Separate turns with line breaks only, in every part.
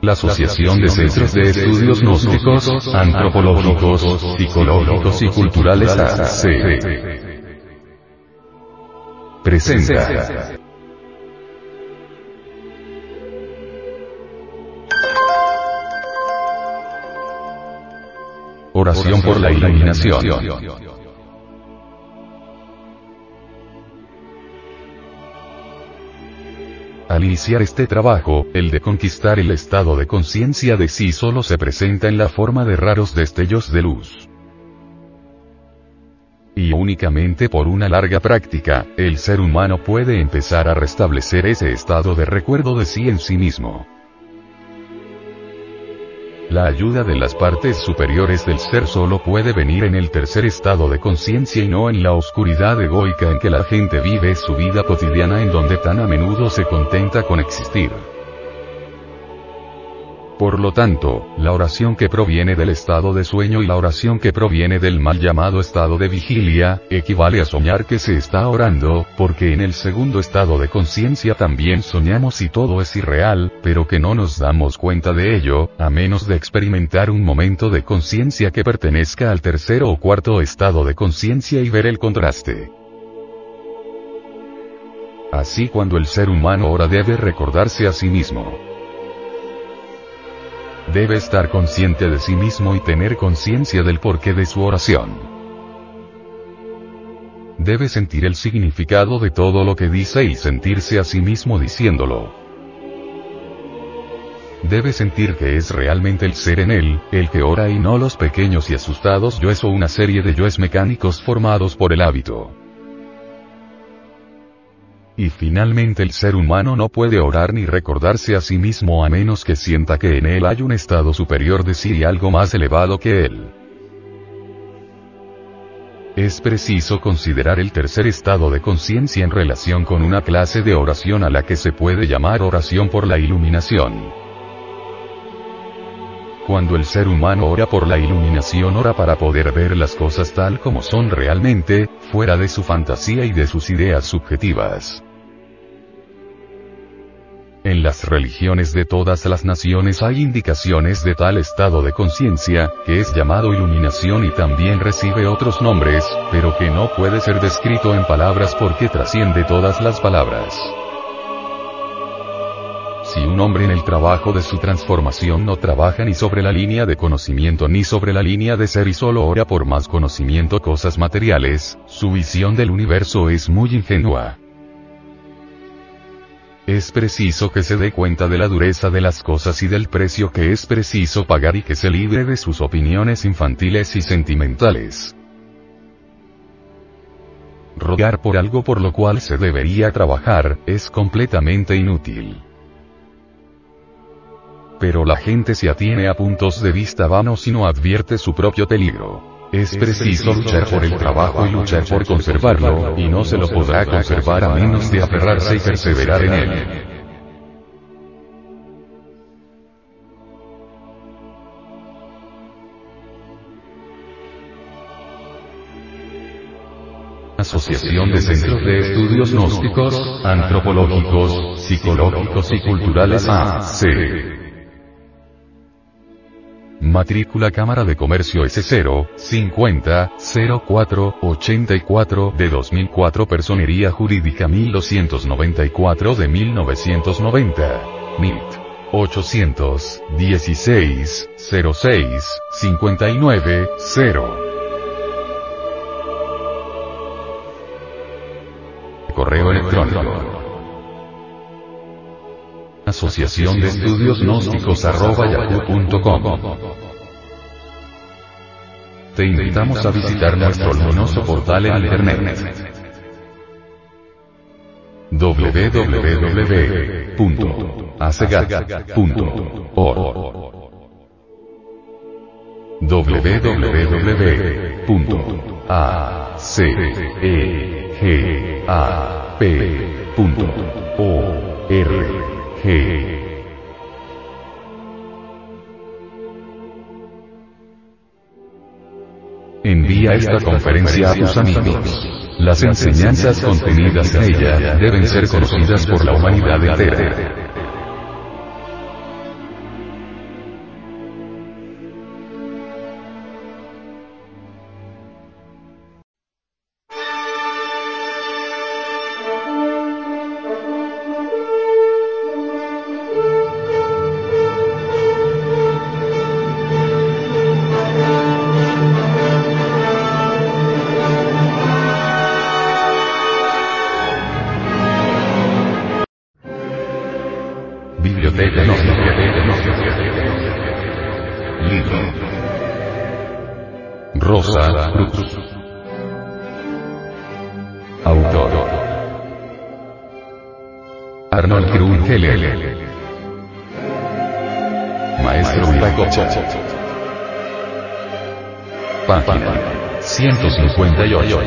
La Asociación de Centros de Estudios Gnósticos, Antropológicos, Psicológicos y Culturales AC. Presenta. Oración por la iluminación. Al iniciar este trabajo, el de conquistar el estado de conciencia de sí solo se presenta en la forma de raros destellos de luz. Y únicamente por una larga práctica, el ser humano puede empezar a restablecer ese estado de recuerdo de sí en sí mismo. La ayuda de las partes superiores del ser solo puede venir en el tercer estado de conciencia y no en la oscuridad egoica en que la gente vive su vida cotidiana en donde tan a menudo se contenta con existir. Por lo tanto, la oración que proviene del estado de sueño y la oración que proviene del mal llamado estado de vigilia, equivale a soñar que se está orando, porque en el segundo estado de conciencia también soñamos y todo es irreal, pero que no nos damos cuenta de ello, a menos de experimentar un momento de conciencia que pertenezca al tercero o cuarto estado de conciencia y ver el contraste. Así cuando el ser humano ora debe recordarse a sí mismo. Debe estar consciente de sí mismo y tener conciencia del porqué de su oración. Debe sentir el significado de todo lo que dice y sentirse a sí mismo diciéndolo. Debe sentir que es realmente el ser en él, el que ora y no los pequeños y asustados yoes o una serie de yoes mecánicos formados por el hábito. Y finalmente el ser humano no puede orar ni recordarse a sí mismo a menos que sienta que en él hay un estado superior de sí y algo más elevado que él. Es preciso considerar el tercer estado de conciencia en relación con una clase de oración a la que se puede llamar oración por la iluminación. Cuando el ser humano ora por la iluminación ora para poder ver las cosas tal como son realmente, fuera de su fantasía y de sus ideas subjetivas. En las religiones de todas las naciones hay indicaciones de tal estado de conciencia, que es llamado iluminación y también recibe otros nombres, pero que no puede ser descrito en palabras porque trasciende todas las palabras. Si un hombre en el trabajo de su transformación no trabaja ni sobre la línea de conocimiento ni sobre la línea de ser y solo ora por más conocimiento cosas materiales, su visión del universo es muy ingenua. Es preciso que se dé cuenta de la dureza de las cosas y del precio que es preciso pagar y que se libre de sus opiniones infantiles y sentimentales. Rogar por algo por lo cual se debería trabajar, es completamente inútil. Pero la gente se atiene a puntos de vista vanos y no advierte su propio peligro. Es preciso luchar por el trabajo y luchar por conservarlo, y no se lo podrá conservar a menos de aferrarse y perseverar en él. Asociación de Centros de Estudios Gnósticos, Antropológicos, Psicológicos y Culturales AC. Matrícula Cámara de Comercio S0, 50, 04, 84 de 2004 Personería Jurídica 1294 de 1990. NIT. 816, 06, 59, 0. Asociación de Estudios Gnósticos Te invitamos a visitar nuestro luminoso portal en internet. www.acegat.org www.acegap.org Envía esta conferencia a tus amigos. Las enseñanzas contenidas en ella deben ser conocidas por la humanidad entera. Cruz. Autor. Arnold Krugel. Maestro Viracocha. Página 158.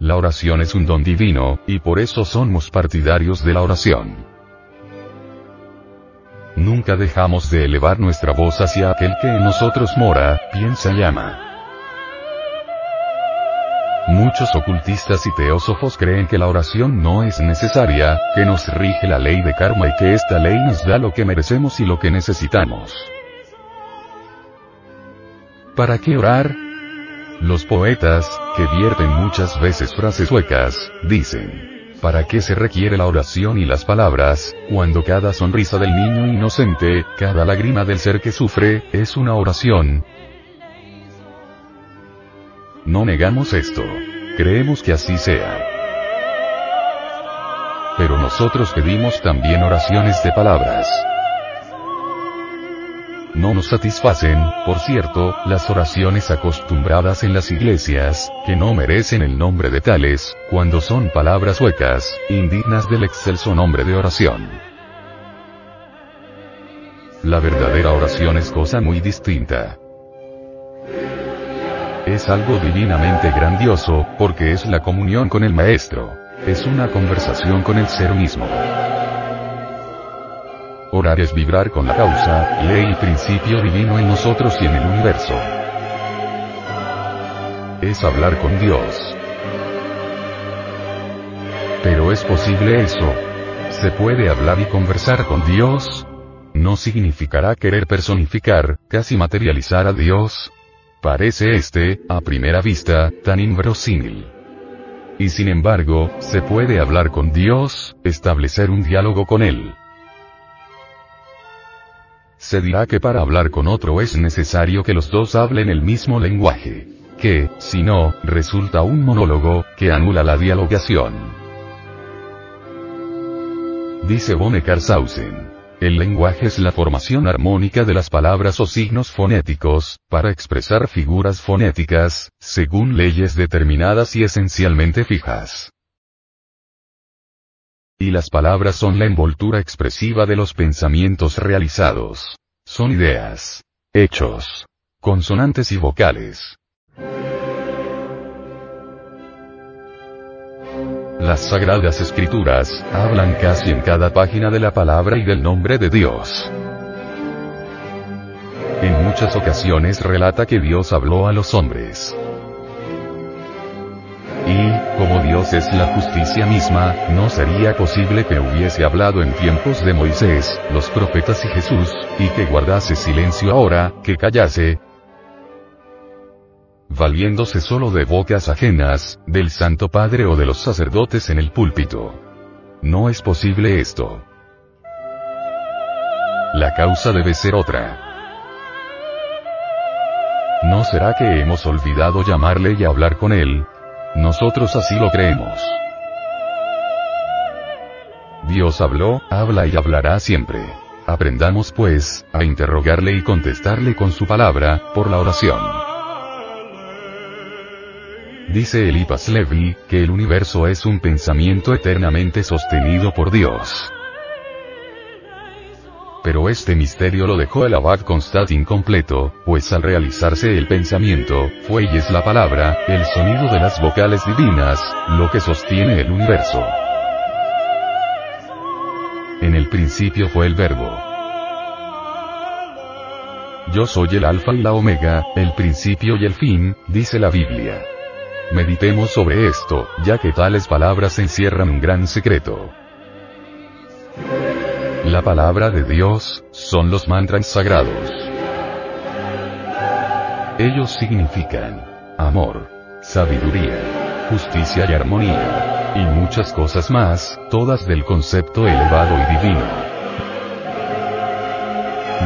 La oración es un don divino, y por eso somos partidarios de la oración. Nunca dejamos de elevar nuestra voz hacia aquel que en nosotros mora, piensa y ama. Muchos ocultistas y teósofos creen que la oración no es necesaria, que nos rige la ley de karma y que esta ley nos da lo que merecemos y lo que necesitamos. ¿Para qué orar? Los poetas, que vierten muchas veces frases huecas, dicen, ¿para qué se requiere la oración y las palabras, cuando cada sonrisa del niño inocente, cada lágrima del ser que sufre, es una oración? No negamos esto. Creemos que así sea. Pero nosotros pedimos también oraciones de palabras no nos satisfacen, por cierto, las oraciones acostumbradas en las iglesias, que no merecen el nombre de tales, cuando son palabras huecas, indignas del excelso nombre de oración. La verdadera oración es cosa muy distinta. Es algo divinamente grandioso, porque es la comunión con el Maestro. Es una conversación con el ser mismo. Orar es vibrar con la causa, ley y principio divino en nosotros y en el universo. Es hablar con Dios. Pero ¿es posible eso? ¿Se puede hablar y conversar con Dios? ¿No significará querer personificar, casi materializar a Dios? Parece este, a primera vista, tan inverosímil. Y sin embargo, se puede hablar con Dios, establecer un diálogo con Él. Se dirá que para hablar con otro es necesario que los dos hablen el mismo lenguaje. Que, si no, resulta un monólogo, que anula la dialogación. Dice Karsausen. El lenguaje es la formación armónica de las palabras o signos fonéticos, para expresar figuras fonéticas, según leyes determinadas y esencialmente fijas. Y las palabras son la envoltura expresiva de los pensamientos realizados. Son ideas, hechos, consonantes y vocales. Las sagradas escrituras hablan casi en cada página de la palabra y del nombre de Dios. En muchas ocasiones relata que Dios habló a los hombres. Como Dios es la justicia misma, no sería posible que hubiese hablado en tiempos de Moisés, los profetas y Jesús, y que guardase silencio ahora, que callase, valiéndose solo de bocas ajenas, del Santo Padre o de los sacerdotes en el púlpito. No es posible esto. La causa debe ser otra. ¿No será que hemos olvidado llamarle y hablar con él, nosotros así lo creemos. Dios habló, habla y hablará siempre. Aprendamos pues, a interrogarle y contestarle con su palabra, por la oración. Dice Elipas Levi, que el universo es un pensamiento eternamente sostenido por Dios. Pero este misterio lo dejó el abad Constat incompleto, pues al realizarse el pensamiento, fue y es la palabra, el sonido de las vocales divinas, lo que sostiene el universo. En el principio fue el verbo. Yo soy el alfa y la omega, el principio y el fin, dice la Biblia. Meditemos sobre esto, ya que tales palabras encierran un gran secreto. La palabra de Dios, son los mantras sagrados. Ellos significan amor, sabiduría, justicia y armonía, y muchas cosas más, todas del concepto elevado y divino.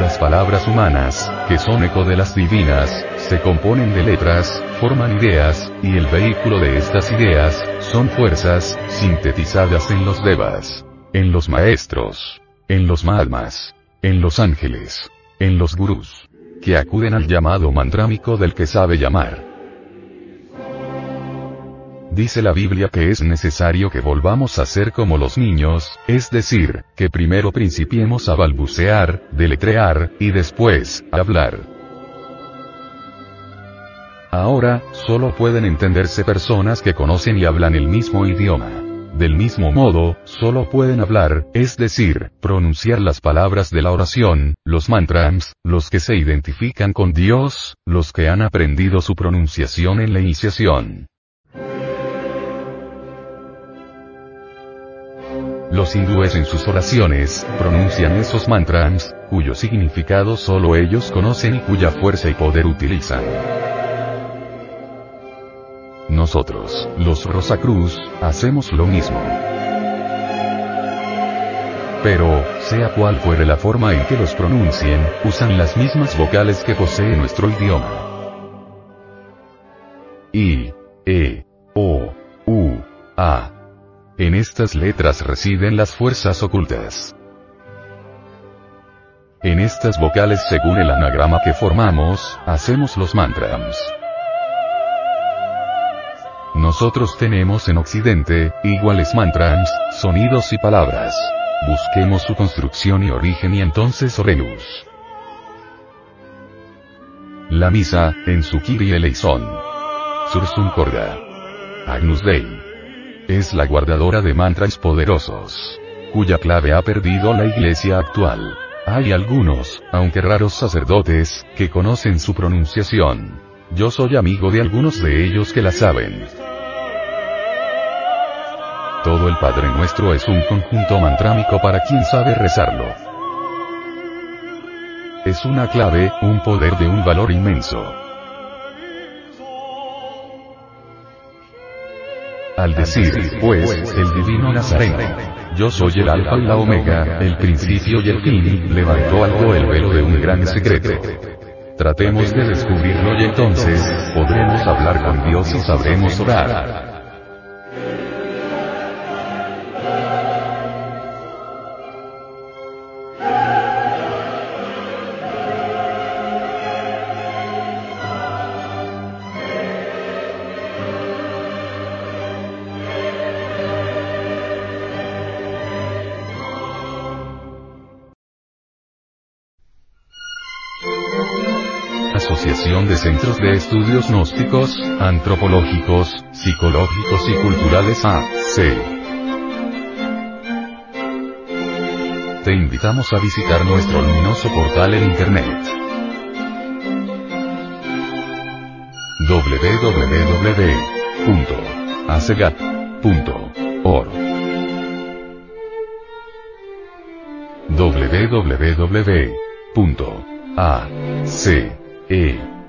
Las palabras humanas, que son eco de las divinas, se componen de letras, forman ideas, y el vehículo de estas ideas, son fuerzas, sintetizadas en los devas, en los maestros, en los mahatmas, en los ángeles, en los gurús, que acuden al llamado mantrámico del que sabe llamar. Dice la Biblia que es necesario que volvamos a ser como los niños, es decir, que primero principiemos a balbucear, deletrear, y después, a hablar. Ahora, solo pueden entenderse personas que conocen y hablan el mismo idioma. Del mismo modo, solo pueden hablar, es decir, pronunciar las palabras de la oración, los mantras, los que se identifican con Dios, los que han aprendido su pronunciación en la iniciación. Los hindúes en sus oraciones, pronuncian esos mantras, cuyo significado solo ellos conocen y cuya fuerza y poder utilizan. Nosotros, los Rosacruz, hacemos lo mismo. Pero, sea cual fuere la forma en que los pronuncien, usan las mismas vocales que posee nuestro idioma. I, E, O, U, A. En estas letras residen las fuerzas ocultas. En estas vocales según el anagrama que formamos, hacemos los mantras. Nosotros tenemos en Occidente, iguales mantras, sonidos y palabras. Busquemos su construcción y origen y entonces oremos. La misa, en su Kiri eleison. Sursum Corda. Agnus Dei. Es la guardadora de mantras poderosos. Cuya clave ha perdido la iglesia actual. Hay algunos, aunque raros sacerdotes, que conocen su pronunciación. Yo soy amigo de algunos de ellos que la saben. Todo el Padre Nuestro es un conjunto mantrámico para quien sabe rezarlo. Es una clave, un poder de un valor inmenso. Al decir, pues, el divino Nazareno, yo soy el alfa y la omega, el principio y el fin, levantó algo el velo de un gran secreto. Tratemos de descubrirlo y entonces, podremos hablar con Dios y sabremos orar. Centros de Estudios Gnósticos, Antropológicos, Psicológicos y Culturales AC. Te invitamos a visitar nuestro luminoso portal en Internet. www.acegat.org www.ac e